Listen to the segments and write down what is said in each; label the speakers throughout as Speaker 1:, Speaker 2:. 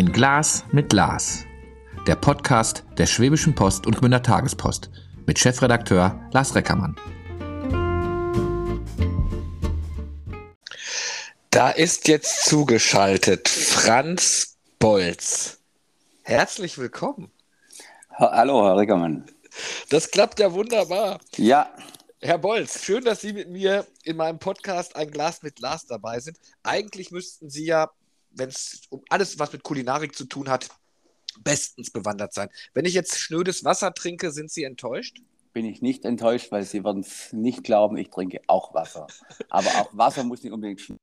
Speaker 1: Ein Glas mit Lars. Der Podcast der Schwäbischen Post und Gmünder Tagespost mit Chefredakteur Lars Reckermann.
Speaker 2: Da ist jetzt zugeschaltet Franz Bolz. Herzlich willkommen.
Speaker 3: Hallo, Herr Reckermann.
Speaker 2: Das klappt ja wunderbar.
Speaker 3: Ja.
Speaker 2: Herr Bolz, schön, dass Sie mit mir in meinem Podcast Ein Glas mit Lars dabei sind. Eigentlich müssten Sie ja, wenn es um alles, was mit Kulinarik zu tun hat, bestens bewandert sein. Wenn ich jetzt schnödes Wasser trinke, sind Sie enttäuscht?
Speaker 3: Bin ich nicht enttäuscht, weil Sie werden es nicht glauben, ich trinke auch Wasser. Aber auch Wasser muss nicht unbedingt schmecken.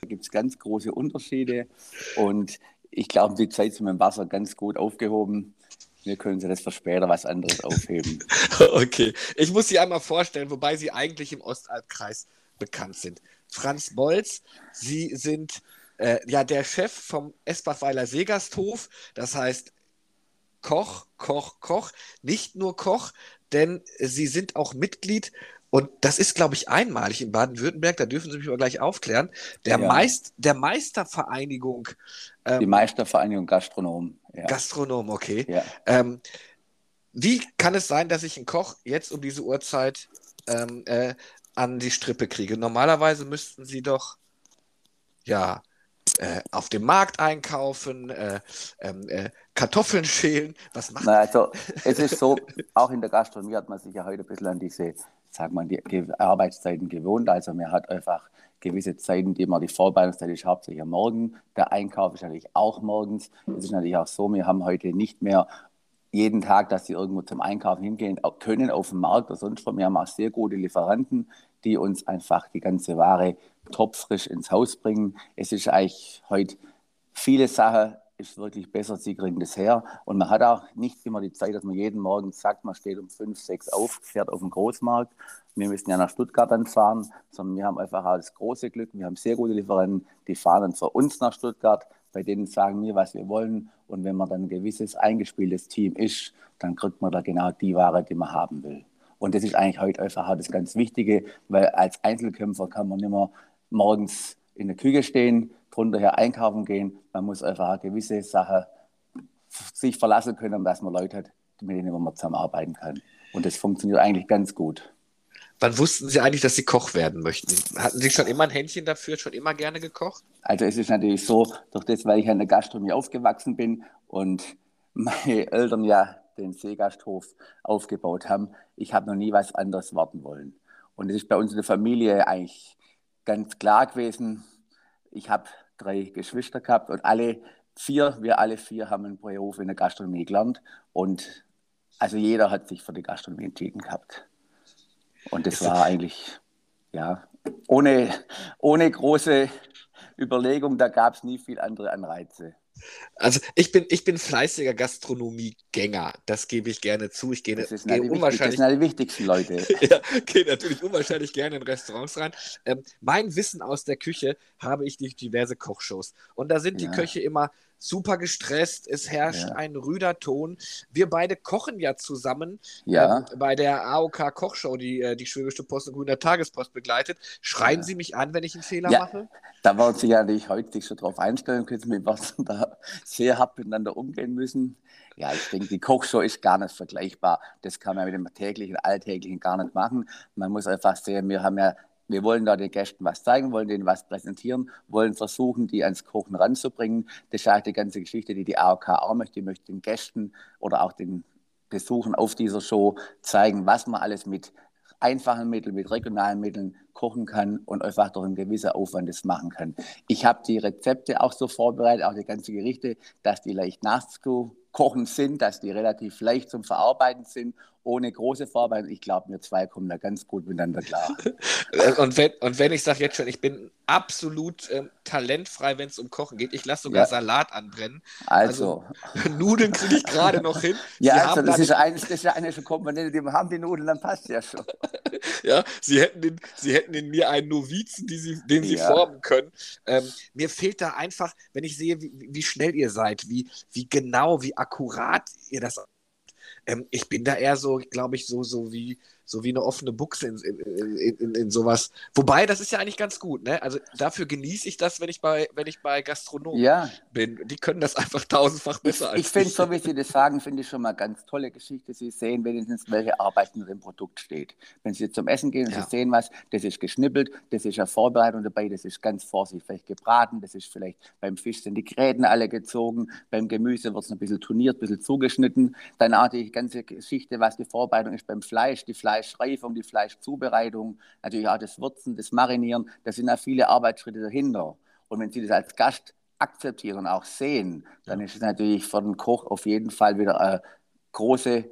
Speaker 3: Da gibt es ganz große Unterschiede und ich glaube, die Zeit sind mit dem Wasser ganz gut aufgehoben. Wir können Sie das für später was anderes aufheben.
Speaker 2: Okay, ich muss Sie einmal vorstellen, wobei Sie eigentlich im Ostalbkreis bekannt sind. Franz Bolz, Sie sind äh, ja der Chef vom Esbachweiler Seegasthof, das heißt Koch, Koch, Koch, nicht nur Koch, denn Sie sind auch Mitglied und das ist, glaube ich, einmalig in Baden-Württemberg, da dürfen Sie mich aber gleich aufklären, der,
Speaker 3: Ja.
Speaker 2: Meist, der Meistervereinigung
Speaker 3: Die
Speaker 2: ähm,
Speaker 3: Meistervereinigung Gastronom. Ja.
Speaker 2: Gastronom, okay.
Speaker 3: ja.
Speaker 2: Ähm, wie kann es sein, dass ich einen Koch jetzt um diese Uhrzeit ähm, äh, an die Strippe kriege? Normalerweise müssten sie doch ja äh, auf dem Markt einkaufen, äh, ähm, äh, Kartoffeln schälen. Was macht
Speaker 3: Na, also, es ist so, auch in der Gastronomie hat man sich ja heute ein bisschen an diese, sag mal, die Arbeitszeiten gewohnt. Also man hat einfach gewisse Zeiten, die man, die Vorbereitungszeit ist hauptsächlich am Morgen, der Einkauf ist natürlich auch morgens. Es ist natürlich auch so, wir haben heute nicht mehr jeden Tag, dass sie irgendwo zum Einkaufen hingehen können auf dem Markt oder sonst wo. Wir haben auch sehr gute Lieferanten, die uns einfach die ganze Ware topfrisch ins Haus bringen. Es ist eigentlich heute viele Sachen ist wirklich besser, sie kriegen das her. Und man hat auch nicht immer die Zeit, dass man jeden Morgen sagt, man steht um fünf, sechs auf, fährt auf den Großmarkt. Wir müssen ja nach Stuttgart dann fahren, sondern wir haben einfach auch das große Glück. Wir haben sehr gute Lieferanten, die fahren dann für uns nach Stuttgart. Bei denen sagen wir, was wir wollen. Und wenn man dann ein gewisses eingespieltes Team ist, dann kriegt man da genau die Ware, die man haben will. Und das ist eigentlich heute einfach das ganz Wichtige, weil als Einzelkämpfer kann man nicht mehr morgens in der Küche stehen, drunter her einkaufen gehen. Man muss einfach gewisse Sache sich verlassen können, dass man Leute hat, mit denen man zusammenarbeiten kann. Und das funktioniert eigentlich ganz gut.
Speaker 2: Wann wussten Sie eigentlich, dass Sie Koch werden möchten? Hatten Sie schon immer ein Händchen dafür, schon immer gerne gekocht?
Speaker 3: Also es ist natürlich so, durch das, weil ich an der Gastronomie aufgewachsen bin und meine Eltern ja den Seegasthof aufgebaut haben, ich habe noch nie was anderes warten wollen. Und es ist bei uns in der Familie eigentlich ganz klar gewesen. Ich habe drei Geschwister gehabt und alle vier, wir alle vier haben einen Beruf in der Gastronomie gelernt und also jeder hat sich für die Gastronomie entschieden gehabt. Und das war eigentlich, ja, ohne, ohne große Überlegung, da gab es nie viel andere Anreize.
Speaker 2: Also ich bin, ich bin fleißiger Gastronomiegänger, das gebe ich gerne zu. Ich gehe,
Speaker 3: Das, ist
Speaker 2: gehe
Speaker 3: die, wichtig, das
Speaker 2: unwahrscheinlich
Speaker 3: sind die wichtigsten Leute.
Speaker 2: ja, gehe natürlich unwahrscheinlich gerne in Restaurants rein. Ähm, mein Wissen aus der Küche habe ich durch diverse Kochshows. Und da sind die
Speaker 3: Ja.
Speaker 2: Köche immer super gestresst. Es herrscht
Speaker 3: Ja.
Speaker 2: ein rüder Ton. Wir beide kochen ja zusammen
Speaker 3: Ja,
Speaker 2: ähm, bei der AOK Kochshow, die äh, die Schwäbische Post und Grüner Tagespost begleitet. Schreien
Speaker 3: Ja.
Speaker 2: Sie mich an, wenn ich einen Fehler mache?
Speaker 3: da werden Sie ja natürlich heute sich schon drauf einstellen können. Wir werden da sehr hart miteinander umgehen müssen. Ja, ich denke, die Kochshow ist gar nicht vergleichbar. Das kann man mit dem täglichen, alltäglichen gar nicht machen. Man muss einfach sehen, wir haben ja wir wollen da den Gästen was zeigen, wollen denen was präsentieren, wollen versuchen, die ans Kochen ranzubringen. Das ist eigentlich die ganze Geschichte, die die AOK auch möchte. Die möchte den Gästen oder auch den Besuchern auf dieser Show zeigen, was man alles mit einfachen Mitteln, mit regionalen Mitteln kochen kann und einfach durch einen gewissen Aufwand das machen kann. Ich habe die Rezepte auch so vorbereitet, auch die ganzen Gerichte, dass die leicht nachzukochen sind, dass die relativ leicht zum Verarbeiten sind, ohne große Verarbeitung. Ich glaube, wir zwei kommen da ganz gut miteinander klar.
Speaker 2: Äh, Und wenn, und wenn ich sage jetzt schon, ich bin absolut ähm, talentfrei, wenn es um Kochen geht. Ich lasse sogar
Speaker 3: Ja.
Speaker 2: Salat anbrennen.
Speaker 3: Also,
Speaker 2: Nudeln kriege ich gerade noch hin.
Speaker 3: ja,
Speaker 2: Sie
Speaker 3: also das
Speaker 2: da
Speaker 3: ist, eine, das ist eine Komponente, die haben, die Nudeln, dann passt ja schon.
Speaker 2: Ja, Sie hätten, in, Sie hätten in mir einen Novizen, die Sie, den Sie
Speaker 3: Ja.
Speaker 2: formen können. Ähm, mir fehlt da einfach, wenn ich sehe, wie, wie schnell ihr seid, wie, wie genau, wie akkurat ihr das. Ähm, ich bin da eher so, glaube ich, so, so wie so wie eine offene Buchse in, in, in, in, sowas. Wobei, das ist ja eigentlich ganz gut, ne? Also dafür genieße ich das, wenn ich bei, wenn ich bei Gastronomen
Speaker 3: ja.
Speaker 2: bin. Die können das einfach tausendfach besser
Speaker 3: ich,
Speaker 2: als
Speaker 3: ich. finde, so wie Sie das sagen, finde ich schon mal ganz tolle Geschichte. Sie sehen wenigstens, welche Arbeit in dem Produkt steht. Wenn Sie zum Essen gehen und ja. Sie sehen was, das ist geschnippelt, das ist eine Vorbereitung dabei, das ist ganz vorsichtig vielleicht gebraten, das ist vielleicht beim Fisch sind die Gräten alle gezogen, beim Gemüse wird es ein bisschen turniert, ein bisschen zugeschnitten. Dann auch die ganze Geschichte, was die Vorbereitung ist beim Fleisch, die Fleischreifung, die Fleischzubereitung, natürlich auch das Würzen, das Marinieren, da sind ja viele Arbeitsschritte dahinter. Und wenn Sie das als Gast akzeptieren und auch sehen, dann ist es natürlich für den Koch auf jeden Fall wieder eine große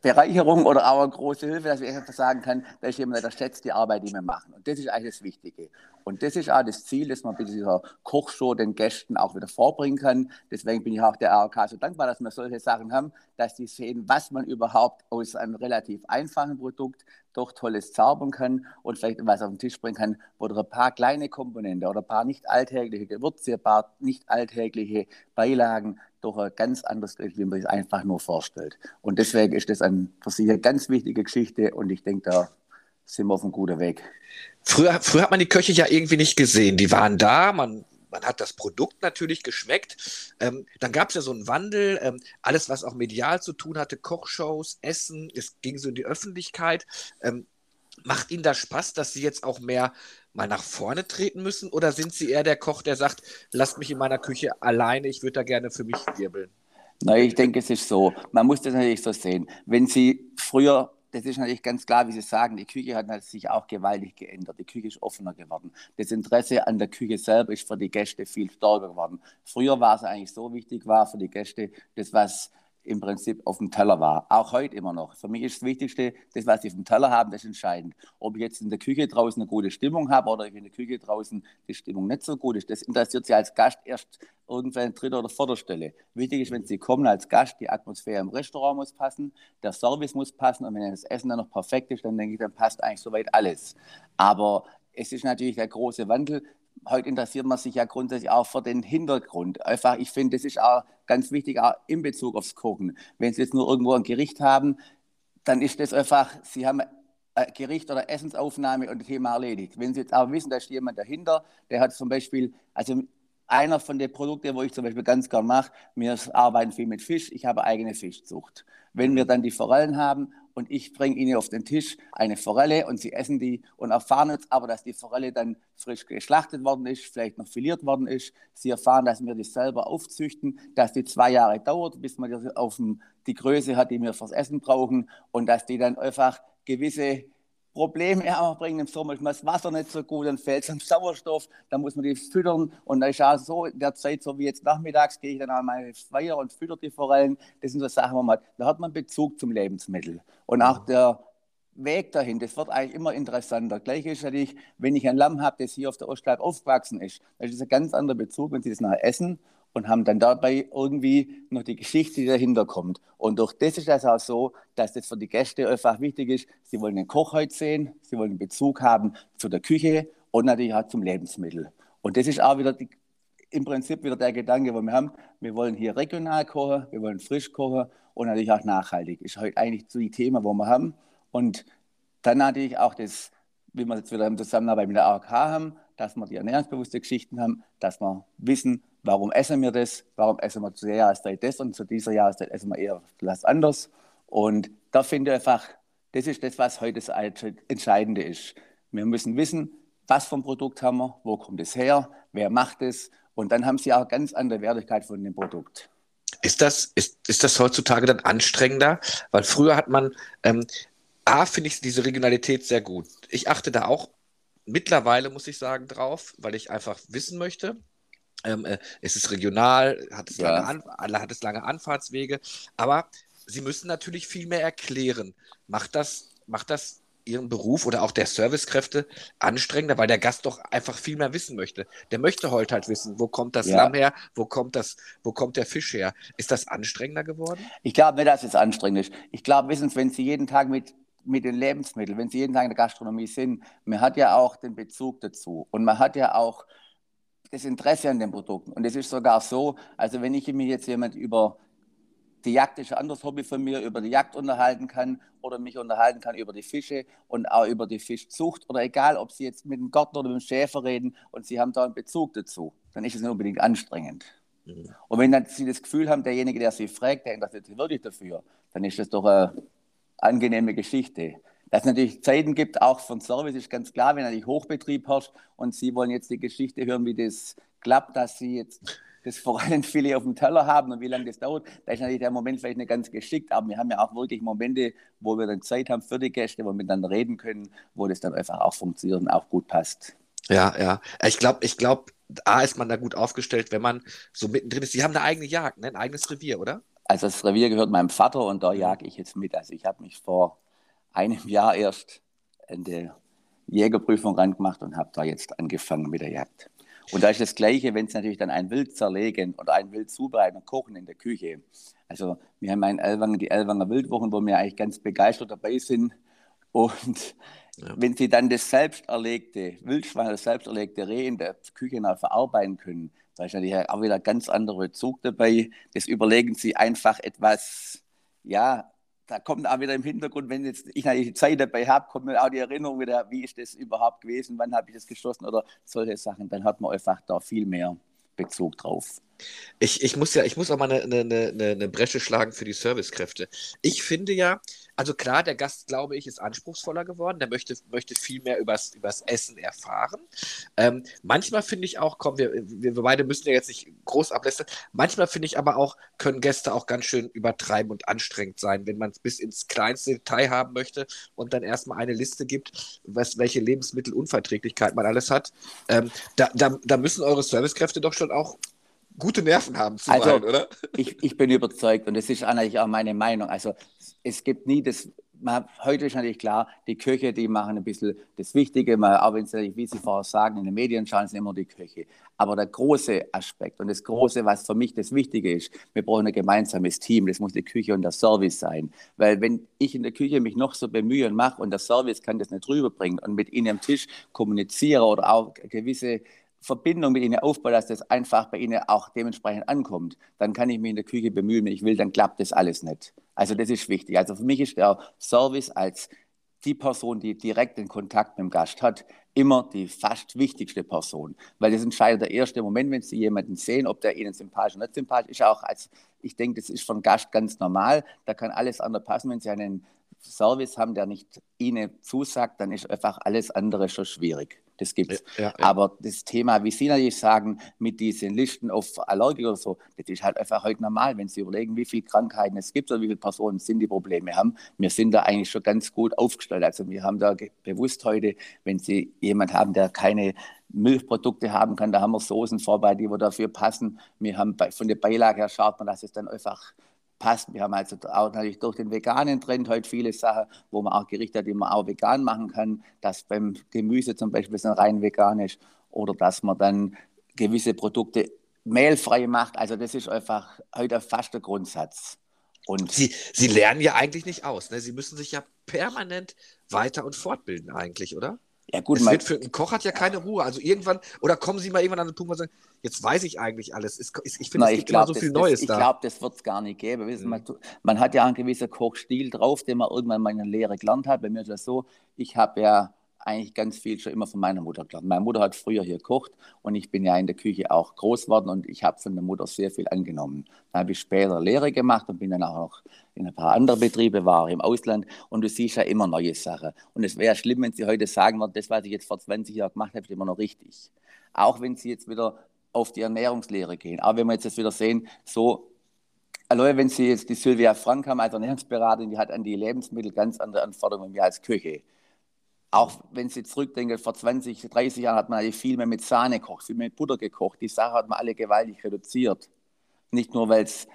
Speaker 3: Bereicherung oder eine große Hilfe, dass ich einfach sagen kann, da ist jemand, schätzt die Arbeit, die wir machen. Und das ist eigentlich das Wichtige. Und das ist auch das Ziel, dass man bei dieser Kochshow den Gästen auch wieder vorbringen kann. Deswegen bin ich auch der RK so dankbar, dass wir solche Sachen haben, dass die sehen, was man überhaupt aus einem relativ einfachen Produkt doch Tolles zaubern kann und vielleicht was auf den Tisch bringen kann, wo ein paar kleine Komponenten oder ein paar nicht alltägliche Gewürze, ein paar nicht alltägliche Beilagen doch ganz anderes Gericht, wie man sich einfach nur vorstellt. Und deswegen ist das ein, für Sie eine ganz wichtige Geschichte und ich denke, da sind wir auf einem guten Weg.
Speaker 2: Früher, früher hat man die Köche ja irgendwie nicht gesehen. Die waren da, man, man hat das Produkt natürlich geschmeckt. Ähm, dann gab es ja so einen Wandel, ähm, alles, was auch medial zu tun hatte, Kochshows, Essen, es ging so in die Öffentlichkeit. Ähm, macht Ihnen das Spaß, dass Sie jetzt auch mehr mal nach vorne treten müssen? Oder sind Sie eher der Koch, der sagt, lasst mich in meiner Küche alleine, ich würde da gerne für mich wirbeln?
Speaker 3: Nein, ich denke, es ist so. Man muss das natürlich so sehen. Wenn Sie früher das ist natürlich ganz klar, wie Sie sagen, die Küche hat sich auch gewaltig geändert. Die Küche ist offener geworden. Das Interesse an der Küche selber ist für die Gäste viel stärker geworden. Früher war es eigentlich so wichtig, war für die Gäste das, was im Prinzip auf dem Teller war. Auch heute immer noch. Für mich ist das Wichtigste, das, was sie auf dem Teller haben, das ist entscheidend. Ob ich jetzt in der Küche draußen eine gute Stimmung habe oder in der Küche draußen die Stimmung nicht so gut ist, das interessiert Sie als Gast erst irgendwann an dritter oder vierter Stelle. Wichtig ist, wenn Sie kommen als Gast, die Atmosphäre im Restaurant muss passen, der Service muss passen und wenn das Essen dann noch perfekt ist, dann denke ich, dann passt eigentlich soweit alles. Aber es ist natürlich der große Wandel heute interessiert man sich ja grundsätzlich auch für den Hintergrund. Einfach, ich finde, das ist auch ganz wichtig, auch in Bezug aufs Kochen. Wenn Sie jetzt nur irgendwo ein Gericht haben, dann ist das einfach, Sie haben Gericht oder Essensaufnahme und das Thema erledigt. Wenn Sie jetzt auch wissen, da ist jemand dahinter, der hat zum Beispiel, also einer von den Produkten, wo ich zum Beispiel ganz gern mache, wir arbeiten viel mit Fisch, ich habe eigene Fischzucht. Wenn wir dann die Forellen haben und ich bringe ihnen auf den Tisch eine Forelle und sie essen die und erfahren jetzt aber, dass die Forelle dann frisch geschlachtet worden ist, vielleicht noch filiert worden ist. Sie erfahren, dass wir die selber aufzüchten, dass die zwei Jahre dauert, bis man die auf die Größe hat, die wir fürs Essen brauchen und dass die dann einfach gewisse Probleme auch bringen. Im Sommer ist das Wasser nicht so gut, dann fehlt es am Sauerstoff, dann muss man die füttern. Und da ist auch so, in der Zeit, so wie jetzt nachmittags, gehe ich dann an meine Feier und fütter die Forellen. Das sind so Sachen, wo man hat. Da hat man Bezug zum Lebensmittel. Und auch der Weg dahin, das wird eigentlich immer interessanter. Gleich ist natürlich, wenn ich ein Lamm habe, das hier auf der Ostalb aufgewachsen ist, dann ist das ein ganz anderer Bezug, wenn Sie das nachher essen und haben dann dabei irgendwie noch die Geschichte, die dahinter kommt. Und durch das ist das auch so, dass das für die Gäste einfach wichtig ist. Sie wollen den Koch heute sehen, sie wollen einen Bezug haben zu der Küche und natürlich auch zum Lebensmittel. Und das ist auch wieder die, im Prinzip wieder der Gedanke, den wir haben. Wir wollen hier regional kochen, wir wollen frisch kochen und natürlich auch nachhaltig. Ist heute eigentlich so die Thema, wo wir haben. Und dann natürlich auch das, wie wir jetzt wieder im Zusammenarbeit mit der AOK haben, dass wir die ernährungsbewusste Geschichten haben, dass wir wissen, Warum essen wir das? Warum essen wir zu der Jahreszeit das und zu dieser Jahreszeit essen wir eher etwas anders? Und da finde ich einfach, das ist das, was heute das Entscheidende ist. Wir müssen wissen, was für ein Produkt haben wir, wo kommt es her, wer macht es und dann haben sie auch ganz andere Wertigkeit von dem Produkt.
Speaker 2: Ist das, ist, ist das heutzutage dann anstrengender? Weil früher hat man, ähm, A, finde ich diese Regionalität sehr gut. Ich achte da auch mittlerweile, muss ich sagen, drauf, weil ich einfach wissen möchte, ähm, äh, es ist regional, hat es, ja. lange An hat es lange Anfahrtswege, aber sie müssen natürlich viel mehr erklären. Macht das, macht das Ihren Beruf oder auch der Servicekräfte anstrengender, weil der Gast doch einfach viel mehr wissen möchte. Der möchte heute halt wissen, wo kommt das ja. Lamm her, wo kommt das, wo kommt der Fisch her. Ist das anstrengender geworden?
Speaker 3: Ich glaube nicht, dass es anstrengend ist. Ich glaube, wissen Sie, wenn Sie jeden Tag mit mit den Lebensmitteln, wenn Sie jeden Tag in der Gastronomie sind, man hat ja auch den Bezug dazu und man hat ja auch das Interesse an den Produkten. Und es ist sogar so, also wenn ich mir jetzt jemand über die Jagd ist ein anderes Hobby von mir, über die Jagd unterhalten kann oder mich unterhalten kann über die Fische und auch über die Fischzucht oder egal, ob Sie jetzt mit dem Gärtner oder mit dem Schäfer reden und Sie haben da einen Bezug dazu, dann ist es nicht unbedingt anstrengend. Mhm. Und wenn dann Sie das Gefühl haben, derjenige, der Sie fragt, der interessiert sich wirklich dafür, dann ist das doch eine angenehme Geschichte. Dass es natürlich Zeiten gibt, auch von Service, ist ganz klar, wenn natürlich Hochbetrieb herrscht und Sie wollen jetzt die Geschichte hören, wie das klappt, dass Sie jetzt das Forellenfilet auf dem Teller haben und wie lange das dauert, da ist natürlich der Moment vielleicht nicht ganz geschickt, aber wir haben ja auch wirklich Momente, wo wir dann Zeit haben für die Gäste, wo wir miteinander reden können, wo das dann einfach auch funktioniert und auch gut passt.
Speaker 2: Ja, ja. Ich glaube, ich glaube, A ist man da gut aufgestellt, wenn man so mittendrin ist. Sie haben eine eigene Jagd, ne? ein eigenes Revier, oder?
Speaker 3: Also das Revier gehört meinem Vater und da jage ich jetzt mit. Also ich habe mich vor einem Jahr erst in der Jägerprüfung rangemacht und habe da jetzt angefangen mit der Jagd. Und da ist das Gleiche, wenn es natürlich dann ein Wild zerlegen oder ein Wild zubereiten und kochen in der Küche. Also wir haben ein Elwanger, die Elwanger Wildwochen, wo wir eigentlich ganz begeistert dabei sind. Und ja. wenn sie dann das selbst erlegte Wildschwein, das selbst erlegte Reh in der Küche noch verarbeiten können, da ist natürlich auch wieder ganz anderer Zug dabei. Das überlegen sie einfach etwas, ja, da kommt auch wieder im Hintergrund, wenn jetzt ich die Zeit dabei habe, kommt mir auch die Erinnerung wieder, wie ist das überhaupt gewesen, wann habe ich das geschossen oder solche Sachen. Dann hat man einfach da viel mehr Bezug drauf.
Speaker 2: Ich, ich muss ja, ich muss auch mal eine, eine, eine, eine Bresche schlagen für die Servicekräfte. Ich finde ja, also klar, der Gast, glaube ich, ist anspruchsvoller geworden. Der möchte, möchte viel mehr übers, übers Essen erfahren. Ähm, manchmal finde ich auch, komm, wir, wir beide müssen ja jetzt nicht groß ablästern. Manchmal finde ich aber auch, können Gäste auch ganz schön übertreiben und anstrengend sein, wenn man es bis ins kleinste Detail haben möchte und dann erstmal eine Liste gibt, was, welche Lebensmittelunverträglichkeit man alles hat. Ähm, da, da, da müssen eure Servicekräfte doch schon auch gute Nerven haben
Speaker 3: zu also, oder? Ich, ich bin überzeugt und das ist eigentlich auch meine Meinung. Also es gibt nie das, man, heute ist natürlich klar, die Köche, die machen ein bisschen das Wichtige, man, auch wenn sie, wie Sie vorher sagen, in den Medien schauen sie immer die Köche. Aber der große Aspekt und das Große, was für mich das Wichtige ist, wir brauchen ein gemeinsames Team, das muss die Küche und der Service sein. Weil wenn ich in der Küche mich noch so bemühe und mache und der Service kann das nicht rüberbringen und mit Ihnen am Tisch kommuniziere oder auch gewisse Verbindung mit ihnen aufbaue, dass das einfach bei ihnen auch dementsprechend ankommt, dann kann ich mich in der Küche bemühen, wenn ich will, dann klappt das alles nicht. Also das ist wichtig. Also für mich ist der Service als die Person, die direkt den Kontakt mit dem Gast hat, immer die fast wichtigste Person. Weil das entscheidet der erste Moment, wenn Sie jemanden sehen, ob der Ihnen sympathisch oder nicht sympathisch ist. Auch als, ich denke, das ist einen Gast ganz normal. Da kann alles andere passen. Wenn Sie einen Service haben, der nicht Ihnen zusagt, dann ist einfach alles andere schon schwierig das gibt's. Ja, ja, Aber das Thema, wie Sie natürlich sagen, mit diesen Listen auf Allergiker oder so, das ist halt einfach heute normal, wenn Sie überlegen, wie viele Krankheiten es gibt oder wie viele Personen sind, die Probleme haben. Wir sind da eigentlich schon ganz gut aufgestellt. Also wir haben da bewusst heute, wenn Sie jemand haben, der keine Milchprodukte haben kann, da haben wir Soßen vorbei, die wir dafür passen. Wir haben bei, von der Beilage her schaut man, dass es dann einfach passt. Wir haben also auch natürlich durch den veganen Trend heute viele Sachen, wo man auch Gerichte hat, die man auch vegan machen kann, dass beim Gemüse zum Beispiel dann rein vegan ist oder dass man dann gewisse Produkte mehlfrei macht. Also das ist einfach heute fast der Grundsatz.
Speaker 2: Und Sie, Sie lernen ja eigentlich nicht aus. Ne? Sie müssen sich ja permanent weiter und fortbilden eigentlich, oder? Ja, gut, es wird für ein Koch hat ja keine Ruhe. Also irgendwann, oder kommen Sie mal irgendwann an den Punkt, wo Sie sagen, jetzt weiß ich eigentlich alles. Ich finde, es gibt glaub, immer so viel
Speaker 3: das,
Speaker 2: Neues
Speaker 3: das,
Speaker 2: da.
Speaker 3: Ich glaube, das wird es gar nicht geben. Mhm. Man, man, hat ja einen gewissen Kochstil drauf, den man irgendwann mal in der Lehre gelernt hat. Bei mir ist das so, ich habe ja eigentlich ganz viel schon immer von meiner Mutter gelernt. Meine Mutter hat früher hier gekocht und ich bin ja in der Küche auch groß geworden und ich habe von der Mutter sehr viel angenommen. Dann habe ich später Lehre gemacht und bin dann auch noch in ein paar andere Betriebe, war im Ausland und du siehst ja immer neue Sachen. Und es wäre schlimm, wenn sie heute sagen würden, das, was ich jetzt vor 20 Jahren gemacht habe, ist immer noch richtig. Auch wenn sie jetzt wieder auf die Ernährungslehre gehen. Aber wenn wir jetzt das wieder sehen, so Allein wenn Sie jetzt die Sylvia Frank haben als Ernährungsberaterin, die hat an die Lebensmittel ganz andere Anforderungen wie als Küche. Auch wenn Sie zurückdenken, vor 20, 30 Jahren hat man viel mehr mit Sahne gekocht, viel mehr mit Butter gekocht. Die Sache hat man alle gewaltig reduziert. Nicht nur, weil es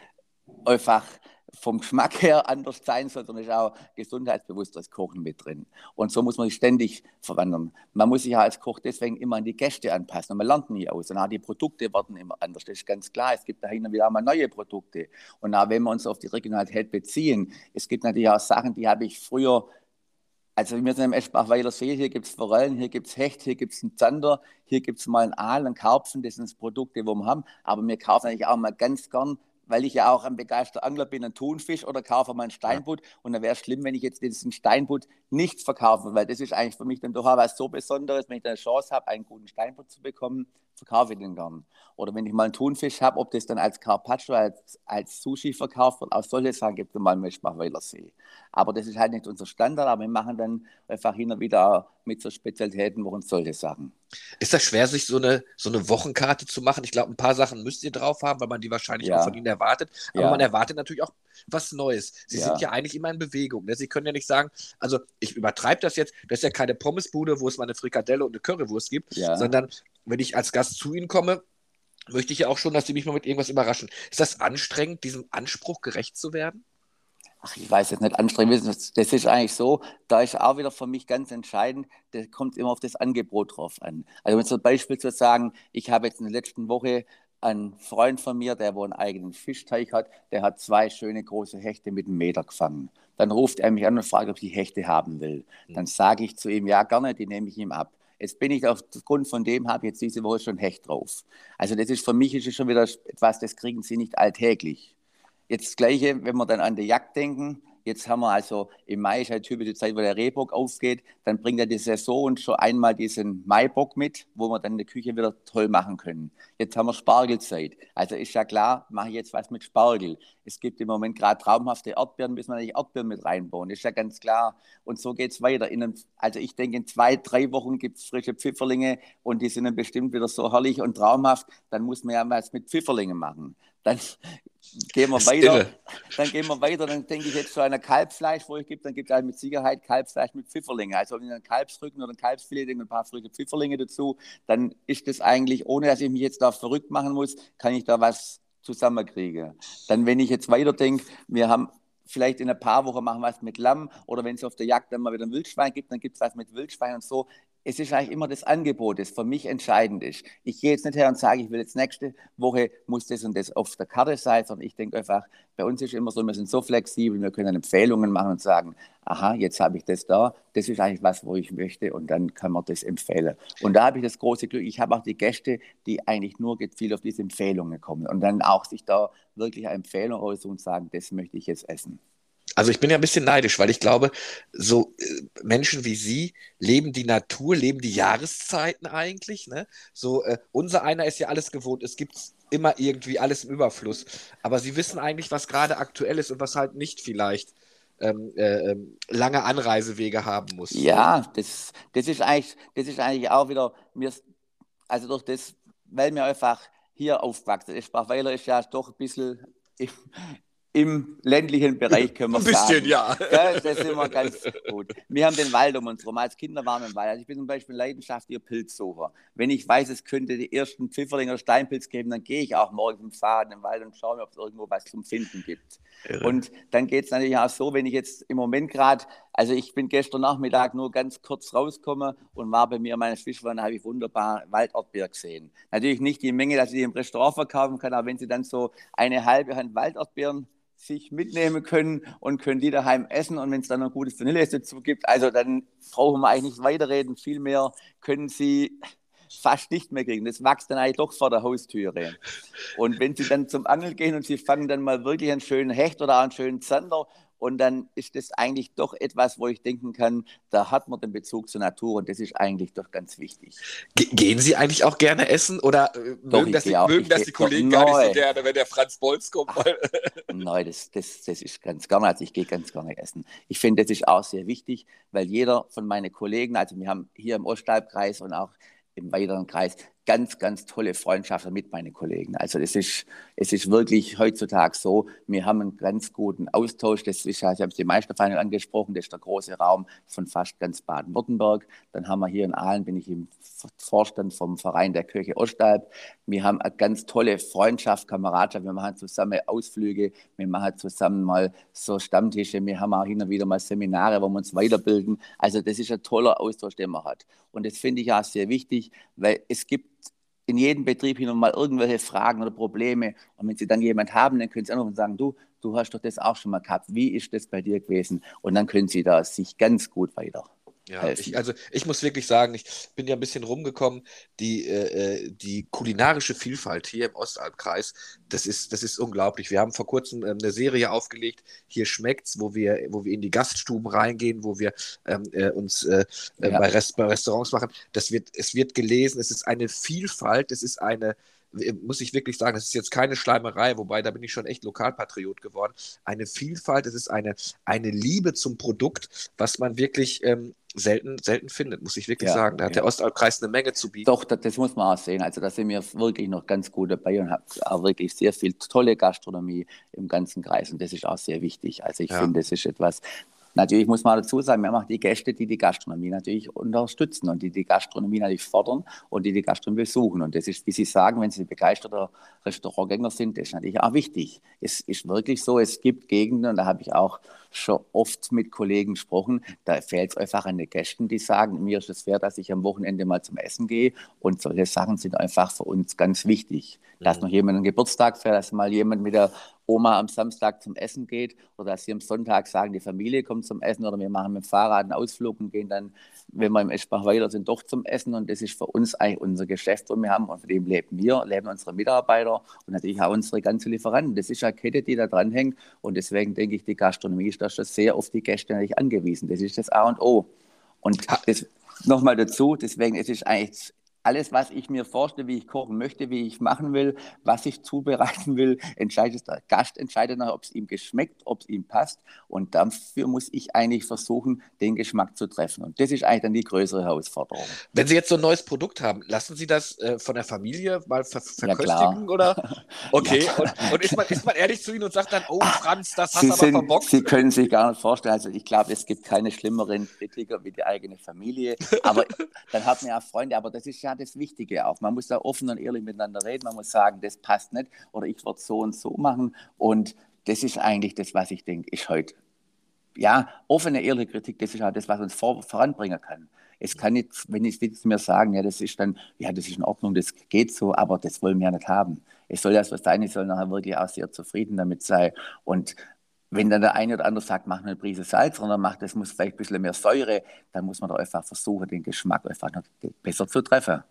Speaker 3: einfach vom Geschmack her anders sein soll, sondern ist auch gesundheitsbewussteres Kochen mit drin. Und so muss man sich ständig verwandeln. Man muss sich ja als Koch deswegen immer an die Gäste anpassen und man lernt nie aus. Und auch die Produkte werden immer anders. Das ist ganz klar. Es gibt dahin wieder mal neue Produkte. Und auch wenn wir uns auf die Regionalität beziehen, es gibt natürlich auch Sachen, die habe ich früher also wir sind im Eschbach-Weiler See, hier gibt es Forellen, hier gibt es Hecht, hier gibt es einen Zander, hier gibt es mal einen Aal, einen Karpfen, das sind Produkte, die wir haben. Aber wir kaufen eigentlich auch mal ganz gern weil ich ja auch ein begeisterter Angler bin, einen Thunfisch oder kaufe mal einen Steinbutt. Ja. Und dann wäre es schlimm, wenn ich jetzt diesen Steinbutt nicht verkaufe, weil das ist eigentlich für mich dann doch was so Besonderes, wenn ich eine Chance habe, einen guten Steinbutt zu bekommen, verkaufe ich den gern. Oder wenn ich mal einen Thunfisch habe, ob das dann als Carpaccio, als, als Sushi verkauft wird, auch solche Sachen gibt es mal im Meschbachweiler See. Aber das ist halt nicht unser Standard, aber wir machen dann einfach hin und wieder mit so Spezialitäten, wo uns solche Sachen.
Speaker 2: Ist das schwer, sich so eine, so eine Wochenkarte zu machen? Ich glaube, ein paar Sachen müsst ihr drauf haben, weil man die wahrscheinlich ja. auch von Ihnen erwartet. Aber ja. man erwartet natürlich auch was Neues. Sie ja. sind ja eigentlich immer in Bewegung. Ne? Sie können ja nicht sagen, also ich übertreibe das jetzt, das ist ja keine Pommesbude, wo es mal eine Frikadelle und eine Currywurst gibt, sondern wenn ich als Gast zu Ihnen komme, möchte ich ja auch schon, dass Sie mich mal mit irgendwas überraschen. Ist das anstrengend, diesem Anspruch gerecht zu werden?
Speaker 3: Ach, ich weiß jetzt nicht, anstrengend. Das ist eigentlich so, da ist auch wieder für mich ganz entscheidend, das kommt immer auf das Angebot drauf an. Also wenn zum Beispiel zu sagen, ich habe jetzt in der letzten Woche einen Freund von mir, der wo einen eigenen Fischteich hat, der hat zwei schöne große Hechte mit einem Meter gefangen. Dann ruft er mich an und fragt, ob ich die Hechte haben will. Dann sage ich zu ihm, ja gerne, die nehme ich ihm ab. Jetzt bin ich aufgrund von dem, habe jetzt diese Woche schon Hecht drauf. Also das ist für mich ist es schon wieder etwas, das kriegen Sie nicht alltäglich. Jetzt das Gleiche, wenn wir dann an die Jagd denken, Jetzt haben wir also im Mai ist eine typische Zeit, wo der Rehbock aufgeht. Dann bringt er die Saison schon einmal diesen Maibock mit, wo wir dann der Küche wieder toll machen können. Jetzt haben wir Spargelzeit. Also ist ja klar, mache ich jetzt was mit Spargel. Es gibt im Moment gerade traumhafte Erdbeeren, müssen wir natürlich Erdbeeren mit reinbauen. Ist ja ganz klar. Und so geht es weiter. Einem, also ich denke, in zwei, drei Wochen gibt es frische Pfifferlinge und die sind dann bestimmt wieder so herrlich und traumhaft. Dann muss man ja was mit Pfifferlingen machen. Dann gehen wir weiter. Irre. Dann gehen wir weiter. Dann denke ich jetzt zu einer Kalbsfleisch, wo ich gibt, dann gibt es halt mit Sicherheit Kalbsfleisch mit Pfifferlinge. Also wenn ich einen Kalbsrücken oder ein Kalbsfilet und ein paar frische Pfifferlinge dazu, dann ist das eigentlich, ohne dass ich mich jetzt da verrückt machen muss, kann ich da was zusammenkriegen. Dann, wenn ich jetzt weiter denke, wir haben vielleicht in ein paar Wochen machen wir was mit Lamm oder wenn es auf der Jagd dann mal wieder ein Wildschwein gibt, dann gibt es was mit Wildschwein und so es ist eigentlich immer das Angebot, das für mich entscheidend ist. Ich gehe jetzt nicht her und sage, ich will jetzt nächste Woche, muss das und das auf der Karte sein, sondern ich denke einfach, bei uns ist immer so, wir sind so flexibel, wir können Empfehlungen machen und sagen, aha, jetzt habe ich das da, das ist eigentlich was, wo ich möchte und dann kann man das empfehlen. Und da habe ich das große Glück, ich habe auch die Gäste, die eigentlich nur gezielt auf diese Empfehlungen kommen und dann auch sich da wirklich eine Empfehlung raussuchen und sagen, das möchte ich jetzt essen.
Speaker 2: Also ich bin ja ein bisschen neidisch, weil ich glaube, so äh, Menschen wie Sie leben die Natur, leben die Jahreszeiten eigentlich. Ne? So äh, unser einer ist ja alles gewohnt. Es gibt immer irgendwie alles im Überfluss. Aber Sie wissen eigentlich, was gerade aktuell ist und was halt nicht vielleicht ähm, äh, ähm, lange Anreisewege haben muss.
Speaker 3: Ja, das, das, ist eigentlich, das ist eigentlich auch wieder, mir, also durch das, weil mir einfach hier aufgewachsen ist. Bachweiler ist ja doch ein bisschen im ländlichen Bereich können wir
Speaker 2: sagen. Ein bisschen, ja.
Speaker 3: ja. Das ist immer ganz gut. Wir haben den Wald um uns herum. Als Kinder waren wir im Wald. Also ich bin zum Beispiel leidenschaftlicher Pilzsucher. Wenn ich weiß, es könnte die ersten Pfifferlinger Steinpilz geben, dann gehe ich auch morgens im Faden im Wald und schaue, ob es irgendwo was zum Finden gibt. Irre. Und dann geht es natürlich auch so, wenn ich jetzt im Moment gerade, also ich bin gestern Nachmittag nur ganz kurz rausgekommen und war bei mir in meiner Fischwanne, habe ich wunderbar Waldortbeer gesehen. Natürlich nicht die Menge, dass ich im Restaurant verkaufen kann, aber wenn Sie dann so eine halbe Hand Waldortbeeren sich mitnehmen können und können die daheim essen. Und wenn es dann noch gutes Vanille dazu gibt, also dann brauchen wir eigentlich nicht weiterreden. Vielmehr können sie fast nicht mehr kriegen. Das wächst dann eigentlich doch vor der Haustüre. Und wenn sie dann zum Angeln gehen und sie fangen dann mal wirklich einen schönen Hecht oder einen schönen Zander und dann ist das eigentlich doch etwas, wo ich denken kann, da hat man den Bezug zur Natur und das ist eigentlich doch ganz wichtig.
Speaker 2: Gehen Sie eigentlich auch gerne essen oder äh, doch, mögen, das die, mögen das die Kollegen gar nicht so gerne, wenn der Franz Bolz kommt?
Speaker 3: Nein, das, das, das ist ganz gerne. Also ich gehe ganz gerne essen. Ich finde, das ist auch sehr wichtig, weil jeder von meinen Kollegen, also wir haben hier im Ostalbkreis und auch im weiteren Kreis ganz, ganz tolle Freundschaften mit meinen Kollegen. Also es ist, es ist wirklich heutzutage so, wir haben einen ganz guten Austausch. Das ist, ja, Sie haben es die Meistervereinigung angesprochen, das ist der große Raum von fast ganz Baden-Württemberg. Dann haben wir hier in Aalen, bin ich im Vorstand vom Verein der Kirche Ostalb. Wir haben eine ganz tolle Freundschaft, Kameradschaft. Wir machen zusammen Ausflüge, wir machen zusammen mal so Stammtische. Wir haben auch hin und wieder mal Seminare, wo wir uns weiterbilden. Also das ist ein toller Austausch, den man hat. Und das finde ich auch sehr wichtig, weil es gibt in jedem Betrieb hin und mal irgendwelche Fragen oder Probleme. Und wenn Sie dann jemand haben, dann können Sie anrufen und sagen, du, du hast doch das auch schon mal gehabt. Wie ist das bei dir gewesen? Und dann können Sie da sich ganz gut weiter
Speaker 2: Ja, ich, also ich muss wirklich sagen, ich bin ja ein bisschen rumgekommen, die, äh, äh, die kulinarische Vielfalt hier im Ostalbkreis, das ist, das ist unglaublich. Wir haben vor kurzem ähm, eine Serie aufgelegt, hier schmeckt's, wo wir, wo wir in die Gaststuben reingehen, wo wir ähm, äh, uns äh, äh, ja. bei, Rest, bei Restaurants machen. Das wird, es wird gelesen, es ist eine Vielfalt, es ist eine, muss ich wirklich sagen, das ist jetzt keine Schleimerei, wobei da bin ich schon echt Lokalpatriot geworden. Eine Vielfalt, es ist eine, eine Liebe zum Produkt, was man wirklich ähm, selten, selten findet, muss ich wirklich ja, sagen. Da hat ja. der Ostalbkreis eine Menge zu bieten.
Speaker 3: Doch, das, das, muss man auch sehen. Also da sind wir wirklich noch ganz gut dabei und haben auch wirklich sehr viel tolle Gastronomie im ganzen Kreis und das ist auch sehr wichtig. Also ich ja. finde, das ist etwas, Natürlich muss man dazu sagen, wir haben auch die Gäste, die die Gastronomie natürlich unterstützen und die die Gastronomie natürlich fördern und die die Gastronomie besuchen. Und das ist, wie Sie sagen, wenn Sie begeisterter Restaurantgänger sind, das ist natürlich auch wichtig. Es ist wirklich so, es gibt Gegenden, und da habe ich auch schon oft mit Kollegen gesprochen, da fehlt es einfach an den Gästen, die sagen, mir ist es fair, dass ich am Wochenende mal zum Essen gehe und solche Sachen sind einfach für uns ganz wichtig. Dass mhm. noch jemand einen Geburtstag feiert, dass mal jemand mit der Oma am Samstag zum Essen geht oder dass sie am Sonntag sagen, die Familie kommt zum Essen oder wir machen mit dem Fahrrad einen Ausflug und gehen dann, wenn wir im Eschbach weiter sind, doch zum Essen und das ist für uns eigentlich unser Geschäft, und wir haben und von dem leben wir, leben unsere Mitarbeiter und natürlich auch unsere ganzen Lieferanten. Das ist eine Kette, die da dranhängt und deswegen denke ich, die Gastronomie ist da schon sehr auf die Gäste angewiesen. Das ist das A und O. Und nochmal dazu, deswegen es ist eigentlich alles, was ich mir vorstelle, wie ich kochen möchte, wie ich machen will, was ich zubereiten will, entscheidet der Gast, entscheidet ob es ihm geschmeckt, ob es ihm passt. Und dafür muss ich eigentlich versuchen, den Geschmack zu treffen. Und das ist eigentlich dann die größere Herausforderung.
Speaker 2: Wenn Sie jetzt so ein neues Produkt haben, lassen Sie das äh, von der Familie mal ver verköstigen? Ja, oder? Okay. Ja, und, und ist, man, ist, man, ehrlich zu Ihnen und sagt dann, oh Franz, das hast du aber sind, verbockt?
Speaker 3: Sie können sich gar nicht vorstellen. Also ich glaube, es gibt keine schlimmeren Kritiker wie die eigene Familie. Aber dann hat man ja Freunde. Aber das ist ja das Wichtige auch. Man muss da offen und ehrlich miteinander reden. Man muss sagen, das passt nicht oder ich würde so und so machen. Und das ist eigentlich das, was ich denke, ist heute. Ja, offene, ehrliche Kritik, das ist auch das, was uns vor, voranbringen kann. Es kann nicht, wenn ich jetzt mir sagen, ja, das ist dann, ja, das ist in Ordnung, das geht so, aber das wollen wir ja nicht haben. Es soll das was sein, soll nachher wirklich auch sehr zufrieden damit sein. Und wenn dann der eine oder andere sagt, mach eine Prise Salz, sondern macht, das muss vielleicht ein bisschen mehr Säure, dann muss man da einfach versuchen, den Geschmack einfach noch besser zu treffen.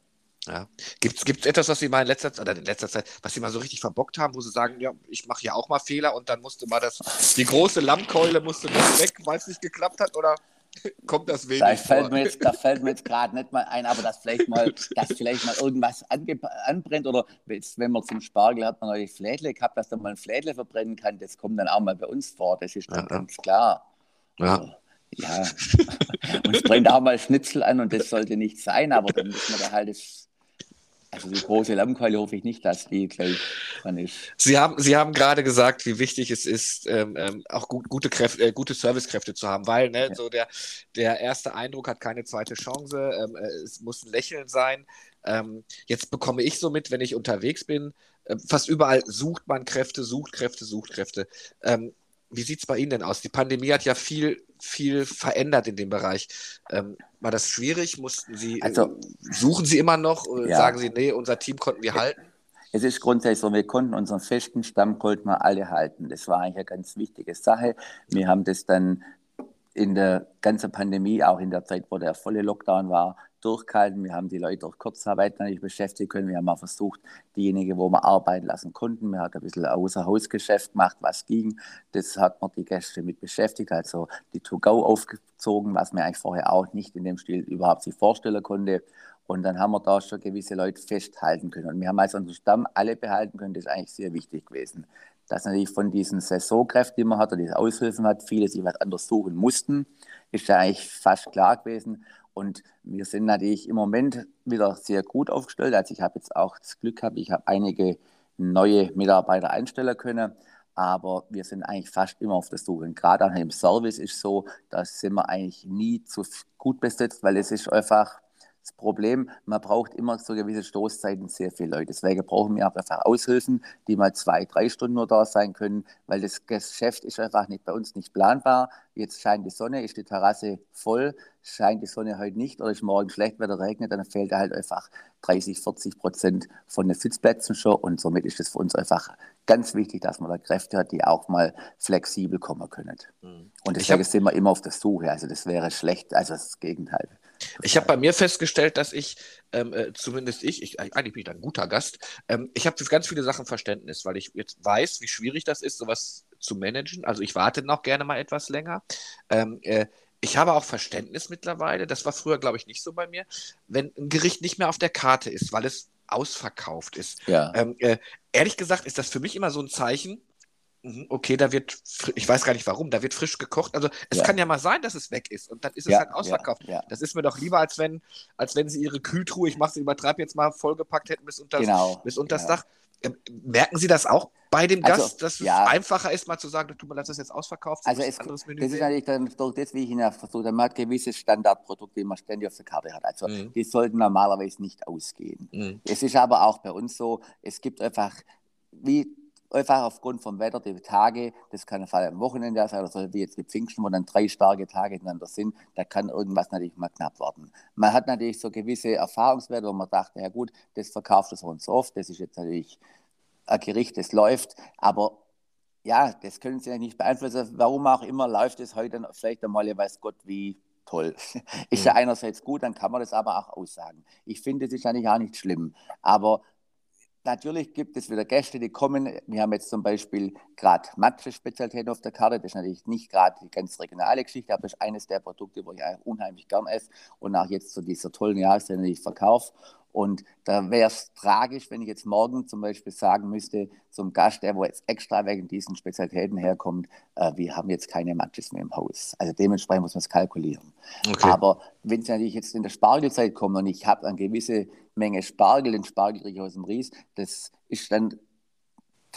Speaker 2: Ja. Gibt es etwas, was Sie mal in letzter, Zeit, oder in letzter Zeit, was Sie mal so richtig verbockt haben, wo Sie sagen, ja, ich mache ja auch mal Fehler und dann musste mal das, die große Lammkeule musste weg, weil es nicht geklappt hat? Oder kommt das wenig
Speaker 3: da fällt Mir jetzt, da fällt mir jetzt gerade nicht mal ein, aber dass vielleicht mal, dass vielleicht mal irgendwas anbrennt oder wenn man zum Spargel hat man neulich Flädle gehabt, dass da mal ein Flädle verbrennen kann, das kommt dann auch mal bei uns vor, das ist dann ja, ganz klar. Ja. Also, ja, uns brennt auch mal Schnitzel an und das sollte nicht sein, aber dann muss man da halt das also die große Lammkeule hoffe ich nicht, dass die gleich dran ist.
Speaker 2: Sie haben, Sie haben gerade gesagt, wie wichtig es ist, ähm, ähm, auch gut, gute, Kräfte, äh, gute Servicekräfte zu haben, weil ne, ja. so der, der erste Eindruck hat keine zweite Chance. Ähm, äh, es muss ein Lächeln sein. Ähm, jetzt bekomme ich so mit, wenn ich unterwegs bin, äh, fast überall sucht man Kräfte, sucht Kräfte, sucht Kräfte. Ähm, wie sieht es bei Ihnen denn aus? Die Pandemie hat ja viel, viel verändert in dem Bereich. War das schwierig? Mussten Sie, also, suchen Sie immer noch? Ja. Sagen Sie, nee, unser Team konnten wir halten?
Speaker 3: Es ist grundsätzlich so, wir konnten unseren festen Stamm konnten wir alle halten. Das war eigentlich eine ganz wichtige Sache. Wir haben das dann in der ganzen Pandemie, auch in der Zeit, wo der volle Lockdown war, durchgehalten. Wir haben die Leute durch Kurzarbeit natürlich beschäftigt können. Wir haben auch versucht, diejenigen, wo wir arbeiten lassen konnten, wir haben ein bisschen Außerhausgeschäft gemacht, was ging. Das hat man die Gäste mit beschäftigt, also die To-Go aufgezogen, was mir eigentlich vorher auch nicht in dem Stil überhaupt sich vorstellen konnte. Und dann haben wir da schon gewisse Leute festhalten können. Und wir haben also unseren Stamm alle behalten können. Das ist eigentlich sehr wichtig gewesen. Dass natürlich von diesen Saisonkräften, die man hat, oder diese Aushilfen hat, viele sich was anderes suchen mussten, ist ja eigentlich fast klar gewesen. Und wir sind natürlich im Moment wieder sehr gut aufgestellt. Also ich habe jetzt auch das Glück gehabt, ich habe einige neue Mitarbeiter einstellen können. Aber wir sind eigentlich fast immer auf der Suche. Und gerade an dem Service ist so, da sind wir eigentlich nie zu gut besetzt, weil es ist einfach das Problem, man braucht immer so gewisse Stoßzeiten sehr viele Leute. Deswegen brauchen wir auch einfach Aushilfen, die mal zwei, drei Stunden nur da sein können, weil das Geschäft ist einfach nicht bei uns nicht planbar. Jetzt scheint die Sonne, ist die Terrasse voll, scheint die Sonne heute nicht oder ist morgen schlecht, wenn es regnet, dann fehlt halt einfach 30, 40 Prozent von den Sitzplätzen schon und somit ist es für uns einfach ganz wichtig, dass man da Kräfte hat, die auch mal flexibel kommen können. Mhm. Und deswegen hab, sind wir immer auf der Suche. Also das wäre schlecht, also das Gegenteil.
Speaker 2: Ich habe bei mir festgestellt, dass ich, ähm, äh, zumindest ich, ich, eigentlich bin ich ein guter Gast, ähm, ich habe für ganz viele Sachen Verständnis, weil ich jetzt weiß, wie schwierig das ist, sowas zu managen. Also ich warte noch gerne mal etwas länger. Ähm, äh, ich habe auch Verständnis mittlerweile, das war früher, glaube ich, nicht so bei mir, wenn ein Gericht nicht mehr auf der Karte ist, weil es ausverkauft ist. Ja. Ähm, äh, ehrlich gesagt ist das für mich immer so ein Zeichen, okay, da wird, ich weiß gar nicht warum, da wird frisch gekocht. Also es ja. kann ja mal sein, dass es weg ist und dann ist es ja, halt ausverkauft. Ja, das ist mir doch lieber, als wenn, als wenn sie ihre Kühltruhe, ich mache sie übertreibe jetzt mal, vollgepackt hätten bis unter genau. bis unters Dach. Ähm, merken Sie das auch bei dem also, Gast, dass es einfacher ist, mal zu sagen, tut mir leid, das ist jetzt ausverkauft?
Speaker 3: Also es, das ist natürlich dann durch das, wie ich Ihnen versucht habe, man hat gewisse Standardprodukte, die man ständig auf der Karte hat. Also mhm. die sollten normalerweise nicht ausgehen. Mhm. Es ist aber auch bei uns so, es gibt einfach, wie einfach aufgrund vom Wetter, die Tage, das kann ein Fall am Wochenende sein oder so wie jetzt die Pfingsten, wo dann drei starke Tage hintereinander sind, da kann irgendwas natürlich mal knapp werden. Man hat natürlich so gewisse Erfahrungswerte, wo man dachte, ja gut, das verkauft es uns oft, das ist jetzt natürlich ein Gericht, das läuft, aber ja, das können Sie ja nicht beeinflussen. Warum auch immer läuft es heute vielleicht einmal, weiß Gott, wie toll. Ist ja mhm. einerseits gut, dann kann man das aber auch aussagen. Ich finde, das ist eigentlich auch nicht schlimm. Aber Natürlich gibt es wieder Gäste, die kommen. Wir haben jetzt zum Beispiel gerade Mathe-Spezialitäten auf der Karte. Das ist natürlich nicht gerade die ganz regionale Geschichte, aber das ist eines der Produkte, wo ich unheimlich gern esse und auch jetzt zu dieser tollen Jahreszeit natürlich verkaufe. Und da wäre es tragisch, wenn ich jetzt morgen zum Beispiel sagen müsste zum Gast, der wo jetzt extra wegen diesen Spezialitäten herkommt, äh, wir haben jetzt keine Matches mehr im Haus. Also dementsprechend muss man es kalkulieren. Okay. Aber wenn Sie natürlich jetzt in der Spargelzeit kommen und ich habe eine gewisse Menge Spargel, den Spargel kriege ich aus dem Ries, das ist dann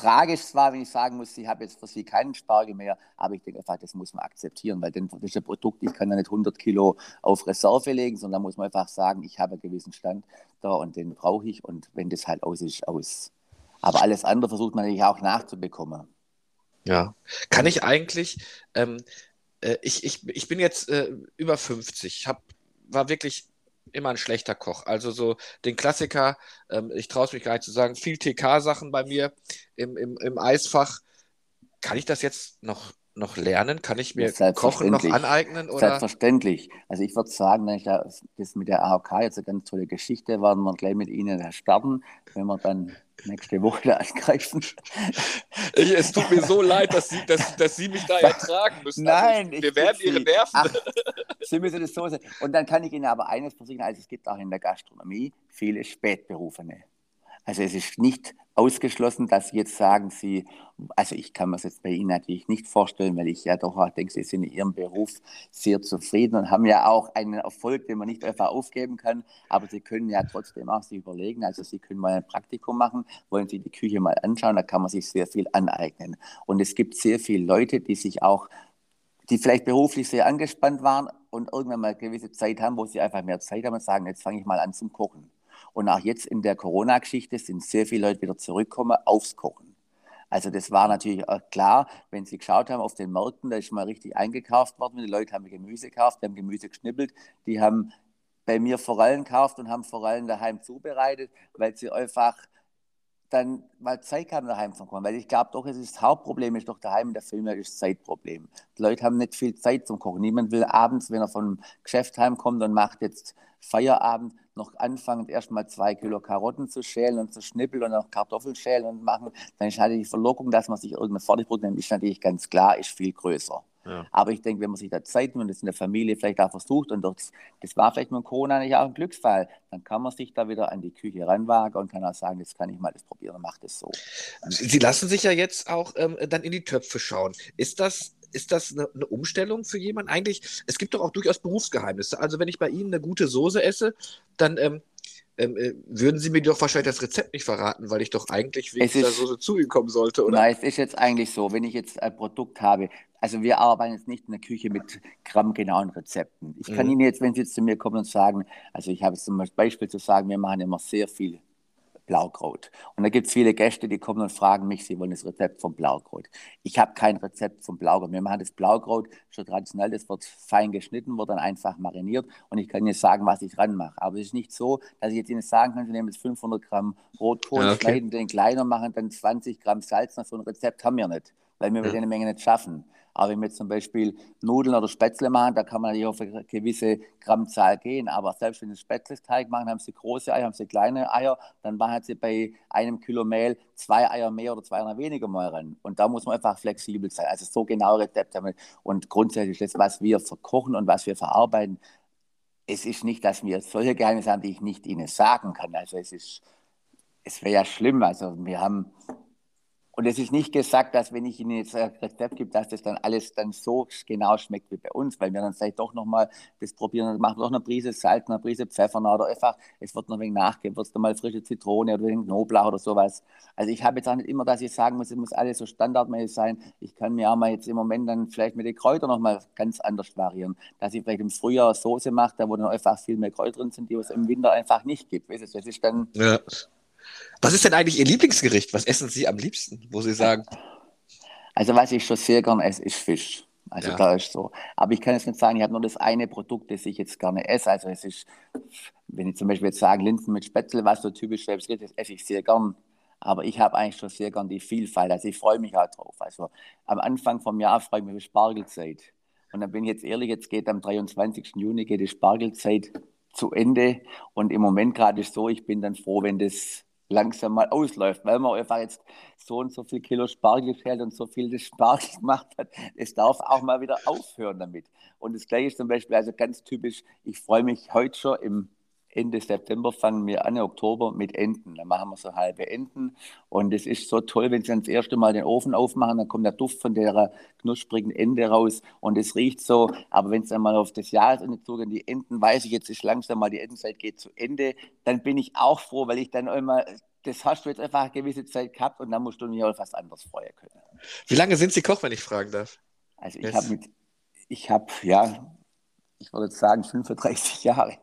Speaker 3: tragisch zwar, wenn ich sagen muss, ich habe jetzt für Sie keinen Spargel mehr, aber ich denke einfach, das muss man akzeptieren, weil das ist ein Produkt, ich kann da nicht 100 Kilo auf Reserve legen, sondern muss man einfach sagen, ich habe einen gewissen Stand da und den brauche ich und wenn das halt aus ist, aus. Aber alles andere versucht man natürlich auch nachzubekommen.
Speaker 2: Ja, kann ich eigentlich, ähm, äh, ich, ich, ich bin jetzt äh, über 50, hab, war wirklich immer ein schlechter Koch. Also so den Klassiker, ähm, ich traue es mich gar nicht zu sagen, viel TK-Sachen bei mir im, im, im Eisfach. Kann ich das jetzt noch, noch lernen? Kann ich mir Kochen noch aneignen? Oder?
Speaker 3: Selbstverständlich. Also ich würde sagen, das mit der AOK jetzt eine ganz tolle Geschichte, werden wir gleich mit Ihnen starten, wenn wir dann nächste Woche da angreifen.
Speaker 2: Ich, es tut mir so leid, dass Sie, dass, dass Sie mich da ertragen müssen.
Speaker 3: Also Nein,
Speaker 2: also ich, wir werden Ihre Nerven. Ach,
Speaker 3: Sie müssen das so sehen. Und dann kann ich Ihnen aber eines versichern, also es gibt auch in der Gastronomie viele Spätberufene. Also es ist nicht ausgeschlossen, dass Sie jetzt sagen, Sie, also ich kann mir das jetzt bei Ihnen natürlich nicht vorstellen, weil ich ja doch auch denke, Sie sind in Ihrem Beruf sehr zufrieden und haben ja auch einen Erfolg, den man nicht einfach aufgeben kann. Aber Sie können ja trotzdem auch sich überlegen, also Sie können mal ein Praktikum machen, wollen Sie die Küche mal anschauen, da kann man sich sehr viel aneignen. Und es gibt sehr viele Leute, die sich auch, die vielleicht beruflich sehr angespannt waren und irgendwann mal eine gewisse Zeit haben, wo sie einfach mehr Zeit haben und sagen, jetzt fange ich mal an zum Kochen. Und auch jetzt in der Corona-Geschichte sind sehr viele Leute wieder zurückgekommen aufs Kochen. Also das war natürlich klar, wenn Sie geschaut haben auf den Märkten, da ist mal richtig eingekauft worden. Die Leute haben Gemüse gekauft, die haben Gemüse geschnippelt, die haben bei mir Forellen gekauft und haben Forellen daheim zubereitet, weil sie einfach dann mal Zeit haben, daheim zu kommen. Weil ich glaube doch, es ist das Hauptproblem ist doch daheim in der Firma ist das Zeitproblem. Die Leute haben nicht viel Zeit zum Kochen. Niemand will abends, wenn er vom Geschäft heimkommt und macht jetzt Feierabend, noch anfangen, erstmal zwei Kilo Karotten zu schälen und zu schnippeln und auch Kartoffeln schälen und machen. Dann ist halt die Verlockung, dass man sich irgendein Fertigbrot nimmt, ist natürlich ganz klar, ist viel größer. Ja. Aber ich denke, wenn man sich da Zeit nimmt und das in der Familie vielleicht auch versucht und das, das war vielleicht mit Corona nicht auch ein Glücksfall, dann kann man sich da wieder an die Küche ranwagen und kann auch sagen, jetzt kann ich mal das probieren mache das so.
Speaker 2: Sie lassen sich ja jetzt auch ähm, dann in die Töpfe schauen. Ist das ist das eine, eine, Umstellung für jemanden? Eigentlich, es gibt doch auch durchaus Berufsgeheimnisse. Also wenn ich bei Ihnen eine gute Soße esse, dann ähm, ähm, äh, würden Sie mir doch wahrscheinlich das Rezept nicht verraten, weil ich doch eigentlich wegen dieser Soße zu Ihnen kommen sollte, oder?
Speaker 3: Nein, es ist jetzt eigentlich so, wenn ich jetzt ein Produkt habe, also wir arbeiten jetzt nicht in der Küche mit grammgenauen Rezepten. Ich kann mhm. Ihnen jetzt, wenn Sie jetzt zu mir kommen und sagen, also ich habe zum Beispiel zu sagen, wir machen immer sehr viel Blaukraut. Und da gibt es viele Gäste, die kommen und fragen mich, sie wollen das Rezept vom Blaukraut. Ich habe kein Rezept vom Blaukraut. Wir machen das Blaukraut schon traditionell, das wird fein geschnitten, wird dann einfach mariniert und ich kann Ihnen sagen, was ich ranmache. Aber es ist nicht so, dass ich jetzt Ihnen sagen kann, Sie nehmen jetzt 500 Gramm Rotkohl, ja, okay. schneiden den kleiner, machen dann 20 Gramm Salz. So ein Rezept haben wir nicht, weil wir ja. mit einer Menge nicht schaffen. Aber wenn wir zum Beispiel Nudeln oder Spätzle machen, da kann man natürlich auf eine gewisse Grammzahl gehen. Aber selbst wenn Sie Spätzle-Teig machen, haben Sie große Eier, haben Sie kleine Eier, dann machen Sie bei einem Kilo Mehl zwei Eier mehr oder zwei Eier weniger mal. Und da muss man einfach flexibel sein. Also so genau Rezept haben wir. Und grundsätzlich das, was wir verkochen und was wir verarbeiten, es ist nicht, dass wir solche Geheimnisse haben, die ich nicht Ihnen sagen kann. Also es ist, es wäre ja schlimm. Also wir haben und es ist nicht gesagt, dass wenn ich Ihnen jetzt ein Rezept gebe, dass das dann alles dann so genau schmeckt wie bei uns, weil wir dann vielleicht doch nochmal das probieren, dann machen wir doch eine Prise Salz, eine Prise Pfeffer oder einfach, es wird noch ein wenig nachgeben, wird es dann mal frische Zitrone oder ein Knoblauch oder sowas. Also ich habe jetzt auch nicht immer, dass ich sagen muss, es muss alles so standardmäßig sein. Ich kann mir auch mal jetzt im Moment dann vielleicht mit den Kräutern nochmal ganz anders variieren, dass ich vielleicht im Frühjahr Soße mache, da wo dann einfach viel mehr Kräuter drin sind, die es im Winter einfach nicht gibt. Das ist dann... Ja
Speaker 2: was ist denn eigentlich Ihr Lieblingsgericht? Was essen Sie am liebsten, wo Sie sagen?
Speaker 3: Also, was ich schon sehr gerne esse, ist Fisch. Also ja. da ist so. Aber ich kann jetzt nicht sagen, ich habe nur das eine Produkt, das ich jetzt gerne esse. Also es ist, wenn ich zum Beispiel jetzt sage, Linsen mit Spätzle, was so typisch ist, das esse ich sehr gern. Aber ich habe eigentlich schon sehr gern die Vielfalt. Also ich freue mich auch drauf. Also am Anfang vom Jahr freue ich mich auf Spargelzeit. Und dann bin ich jetzt ehrlich, jetzt geht am 23. Juni geht die Spargelzeit zu Ende. Und im Moment gerade ist so, ich bin dann froh, wenn das langsam mal ausläuft, weil man einfach jetzt so und so viel Kilo Spargel schält und so viel das Spargel gemacht hat. Es darf auch mal wieder aufhören damit. Und das gleiche ist zum Beispiel, also ganz typisch, ich freue mich heute schon im Ende September fangen wir an, Oktober mit Enten. Dann machen wir so halbe Enten. Und es ist so toll, wenn Sie dann das erste Mal den Ofen aufmachen, dann kommt der Duft von der knusprigen Ente raus und es riecht so. Aber wenn es dann mal auf das Jahresende zugeht, die Enten, weiß ich, jetzt ist langsam mal die Entenzeit geht zu Ende, dann bin ich auch froh, weil ich dann immer das hast du jetzt einfach eine gewisse Zeit gehabt und dann musst du dich auf was anderes freuen können.
Speaker 2: Wie lange sind Sie Koch, wenn ich fragen darf?
Speaker 3: Also ich habe mit, ich habe, ja, ich würde sagen 35 Jahre.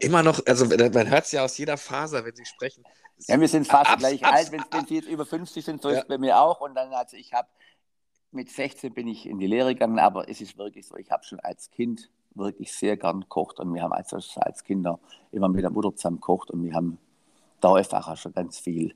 Speaker 2: Immer noch, also man hört es ja aus jeder Faser, wenn Sie sprechen.
Speaker 3: Ja, wir sind fast abs, gleich abs, alt, wenn, wenn, Sie jetzt über 50 sind, so ja. ist es bei mir auch. Und dann, also ich habe, mit 16 bin ich in die Lehre gegangen, aber es ist wirklich so, ich habe schon als Kind wirklich sehr gern gekocht und wir haben also als Kinder immer mit der Mutter zusammen gekocht und wir haben da einfach schon ganz viel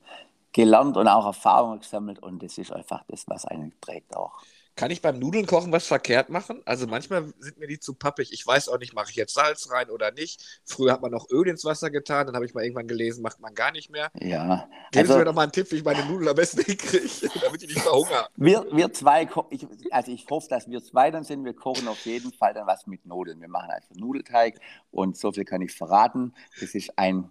Speaker 3: gelernt und auch Erfahrungen gesammelt und das ist einfach das, was einen prägt auch.
Speaker 2: Kann ich beim Nudeln kochen was verkehrt machen? Also manchmal sind mir die zu pappig. Ich weiß auch nicht, mache ich jetzt Salz rein oder nicht. Früher hat man noch Öl ins Wasser getan, dann habe ich mal irgendwann gelesen, macht man gar nicht mehr.
Speaker 3: Ja.
Speaker 2: Geben also, Sie mir doch mal einen Tipp, wie ich meine Nudeln am besten hinkriege, damit ich nicht verhungere.
Speaker 3: Wir, wir zwei, ich, also ich hoffe, dass wir zwei dann sind. Wir kochen auf jeden Fall dann was mit Nudeln. Wir machen also Nudelteig und so viel kann ich verraten. Das ist ein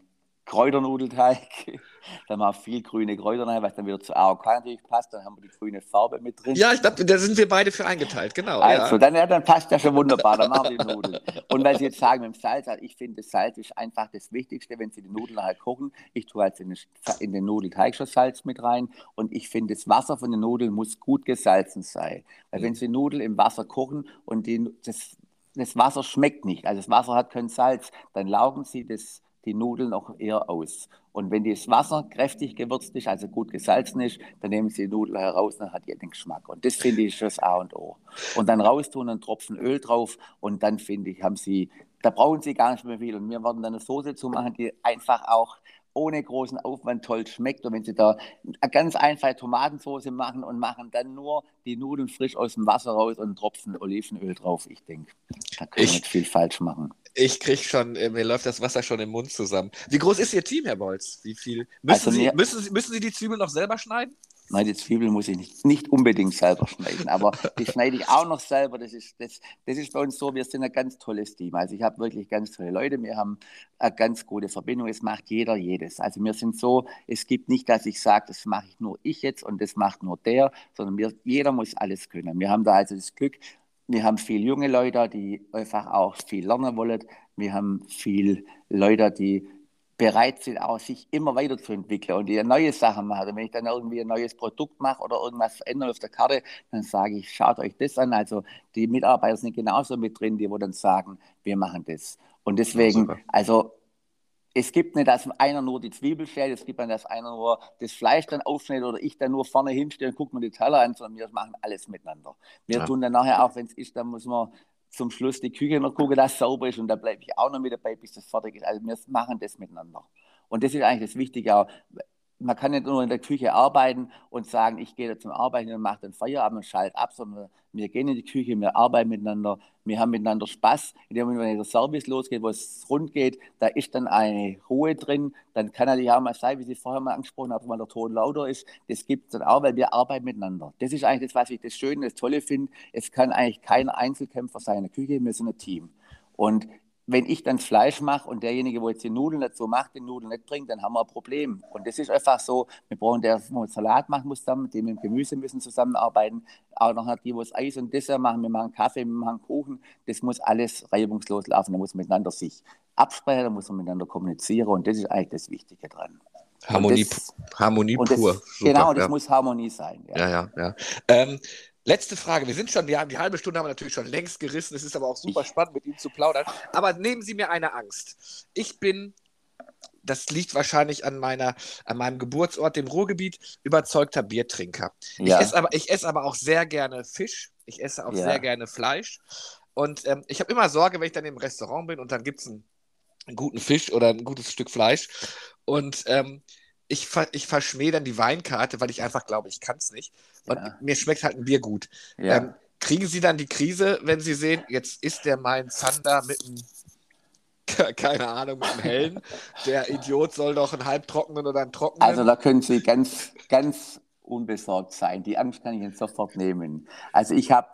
Speaker 3: Kräuternudelteig. Dann haben wir viel grüne Kräuter rein, was dann wieder zu AOK natürlich passt. Dann haben wir die grüne Farbe mit drin.
Speaker 2: Ja, ich glaube, da sind wir beide für eingeteilt, genau.
Speaker 3: Also, ja. dann, ja, dann passt das schon wunderbar. Dann machen wir die Nudeln. Und weil Sie jetzt sagen mit dem Salz, also ich finde, das Salz ist einfach das Wichtigste, wenn Sie die Nudeln halt kochen. Ich tue halt in den, in den Nudelteig schon Salz mit rein. Und ich finde, das Wasser von den Nudeln muss gut gesalzen sein. Weil mhm. wenn Sie Nudeln im Wasser kochen und die, das, das Wasser schmeckt nicht, also das Wasser hat kein Salz, dann laugen Sie das die Nudeln noch eher aus. Und wenn das Wasser kräftig gewürzt ist, also gut gesalzen ist, dann nehmen Sie die Nudeln heraus, dann hat die den Geschmack. Und das finde ich das A und O. Und dann raustun, einen Tropfen Öl drauf und dann finde ich, haben Sie, da brauchen Sie gar nicht mehr viel. Und wir werden dann eine Soße zu machen, die einfach auch ohne großen Aufwand toll schmeckt. Und wenn Sie da eine ganz einfache Tomatensauce machen und machen dann nur die Nudeln frisch aus dem Wasser raus und einen Tropfen Olivenöl drauf, ich denke, da kann man nicht viel falsch machen.
Speaker 2: Ich kriege schon, äh, mir läuft das Wasser schon im Mund zusammen. Wie groß ist Ihr Team, Herr Bolz? Wie viel? Müssen, also Sie, müssen, Sie, müssen Sie die Zwiebeln noch selber schneiden?
Speaker 3: Nein, die Zwiebeln muss ich nicht, nicht unbedingt selber schneiden, aber die schneide ich auch noch selber. Das ist, das, das ist bei uns so, wir sind ein ganz tolles Team. Also ich habe wirklich ganz tolle Leute, wir haben eine ganz gute Verbindung. Es macht jeder jedes. Also wir sind so, es gibt nicht, dass ich sage, das mache ich nur ich jetzt und das macht nur der, sondern wir, jeder muss alles können. Wir haben da also das Glück, wir haben viele junge Leute, die einfach auch viel lernen wollen. Wir haben viele Leute, die bereit sind, auch sich immer weiterzuentwickeln und die neue Sachen machen. Und wenn ich dann irgendwie ein neues Produkt mache oder irgendwas verändere auf der Karte, dann sage ich, schaut euch das an. Also die Mitarbeiter sind genauso mit drin, die wo dann sagen, wir machen das. Und deswegen, ja, also es gibt nicht, dass einer nur die Zwiebel schält, es gibt nicht, dass einer nur das Fleisch dann aufschneidet oder ich dann nur vorne hinstelle und gucke mir die Teller an, sondern wir machen alles miteinander. Wir ja. tun dann nachher auch, wenn es ist, dann muss man zum Schluss die Küche noch gucken, dass es sauber ist und da bleibe ich auch noch mit dabei, bis das fertig ist. Also wir machen das miteinander. Und das ist eigentlich das Wichtige auch man kann nicht nur in der Küche arbeiten und sagen, ich gehe zum Arbeiten und mache den Feierabend und schalte ab, sondern wir gehen in die Küche, wir arbeiten miteinander, wir haben miteinander Spaß. In dem Moment, wenn der Service losgeht, wo es rund geht, da ist dann eine Ruhe drin. Dann kann natürlich auch mal sein, wie Sie vorher mal angesprochen haben, weil der Ton lauter ist. Das gibt es dann auch, weil wir arbeiten miteinander. Das ist eigentlich das, was ich das Schöne, das Tolle finde. Es kann eigentlich kein Einzelkämpfer sein in der Küche, wir sind ein Team. Und wenn ich dann das Fleisch mache und derjenige, wo jetzt die Nudeln dazu macht, die Nudeln nicht bringt, dann haben wir ein Problem. Und das ist einfach so, wir brauchen der, wo Salat machen muss zusammen, die mit dem Gemüse müssen zusammenarbeiten, auch noch die, wo es Eis und Dessert machen, wir machen Kaffee, wir machen Kuchen, das muss alles reibungslos laufen, da muss man miteinander sich absprechen, da muss man miteinander kommunizieren und das ist eigentlich das Wichtige dran.
Speaker 2: Harmonie, das, Harmonie pur. Das,
Speaker 3: genau, das ja. muss Harmonie sein.
Speaker 2: Ja, ja, ja. ja. Ähm, Letzte Frage. Wir sind schon, ja, die halbe Stunde haben wir natürlich schon längst gerissen. Es ist aber auch super spannend, mit Ihnen zu plaudern. Aber nehmen Sie mir eine Angst. Ich bin, das liegt wahrscheinlich an, meiner, an meinem Geburtsort, dem Ruhrgebiet, überzeugter Biertrinker. Ja. Ich, esse aber, ich esse aber auch sehr gerne Fisch. Ich esse auch ja. sehr gerne Fleisch. Und ähm, ich habe immer Sorge, wenn ich dann im Restaurant bin und dann gibt es einen, einen, guten Fisch oder ein gutes Stück Fleisch. Und ähm, ich, ich verschmähe dann die Weinkarte, weil ich einfach glaube, ich kann es nicht. Und ja. mir schmeckt halt ein Bier gut. Ja. Ähm, kriegen Sie dann die Krise, wenn Sie sehen, jetzt ist der mein Zander mit einem, keine Ahnung, mit einem hellen. Der Idiot soll doch einen halbtrockenen oder einen trockenen.
Speaker 3: Also da können Sie ganz, ganz unbesorgt sein. Die Angst kann ich Ihnen sofort nehmen. Also ich habe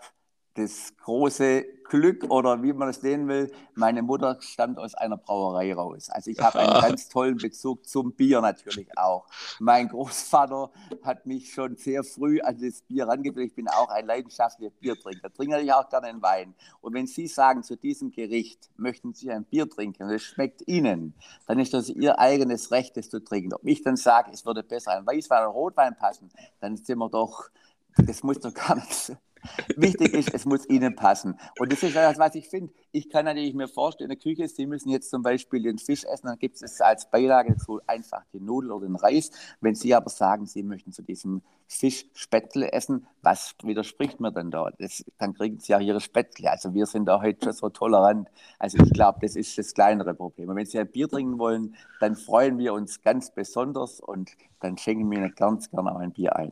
Speaker 3: das große Glück oder wie man es nennen will, meine Mutter stammt aus einer Brauerei raus. Also ich habe einen ganz tollen Bezug zum Bier natürlich auch. Mein Großvater hat mich schon sehr früh an das Bier rangebracht. Ich bin auch ein leidenschaftlicher Biertrinker. Trinke natürlich auch gerne einen Wein. Und wenn Sie sagen, zu diesem Gericht möchten Sie ein Bier trinken und es schmeckt Ihnen, dann ist das Ihr eigenes Recht, das zu trinken. Ob ich dann sage, es würde besser ein Weißwein oder Rotwein passen, dann sind wir doch, das muss doch gar nichts Wichtig ist, es muss Ihnen passen. Und das ist das, was ich finde. Ich kann natürlich mir vorstellen, in der Küche, Sie müssen jetzt zum Beispiel den Fisch essen, dann gibt es als Beilage so einfach die Nudel oder den Reis. Wenn Sie aber sagen, Sie möchten zu diesem Fisch Spätzle essen, was widerspricht mir denn da? Das, dann kriegen Sie ja Ihre Spätzle. Also wir sind da heute schon so tolerant. Also ich glaube, das ist das kleinere Problem. Und wenn Sie ein Bier trinken wollen, dann freuen wir uns ganz besonders und dann schenken wir Ihnen ganz gerne auch ein Bier ein.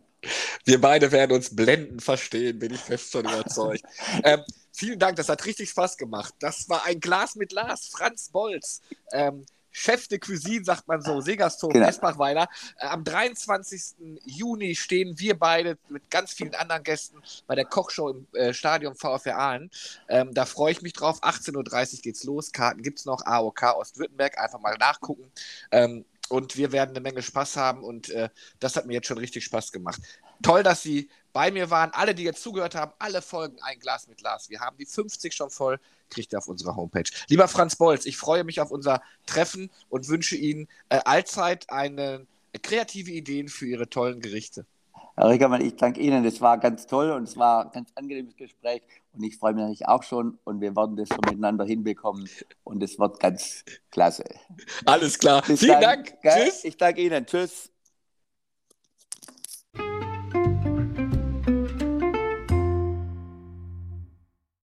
Speaker 2: Wir beide werden uns blendend verstehen, bin ich fest von überzeugt. ähm, vielen Dank, das hat richtig Spaß gemacht. Das war ein Glas mit Lars, Franz Bolz. Ähm, Chef de Cuisine, sagt man so, Segershof, genau. Esbachweiler. Äh, am 23. Juni stehen wir beide mit ganz vielen anderen Gästen bei der Kochshow im äh, Stadion VfR Aalen. Ähm, da freue ich mich drauf. 18.30 Uhr geht's los. Karten gibt es noch. AOK Ostwürttemberg. Einfach mal nachgucken. Ähm, und wir werden eine Menge Spaß haben und äh, das hat mir jetzt schon richtig Spaß gemacht. Toll, dass Sie bei mir waren. Alle, die jetzt zugehört haben, alle Folgen ein Glas mit Glas. Wir haben die 50 schon voll, kriegt ihr auf unserer Homepage. Lieber Franz Bolz, ich freue mich auf unser Treffen und wünsche Ihnen äh, allzeit eine, äh, kreative Ideen für Ihre tollen Gerichte.
Speaker 3: Herr Rickermann, ich danke Ihnen. Das war ganz toll und es war ein ganz angenehmes Gespräch. Und ich freue mich natürlich auch schon. Und wir werden das so miteinander hinbekommen. Und es wird ganz klasse.
Speaker 2: Alles klar. Bis Vielen dann. Dank.
Speaker 3: Tschüss. Ich danke Ihnen. Tschüss.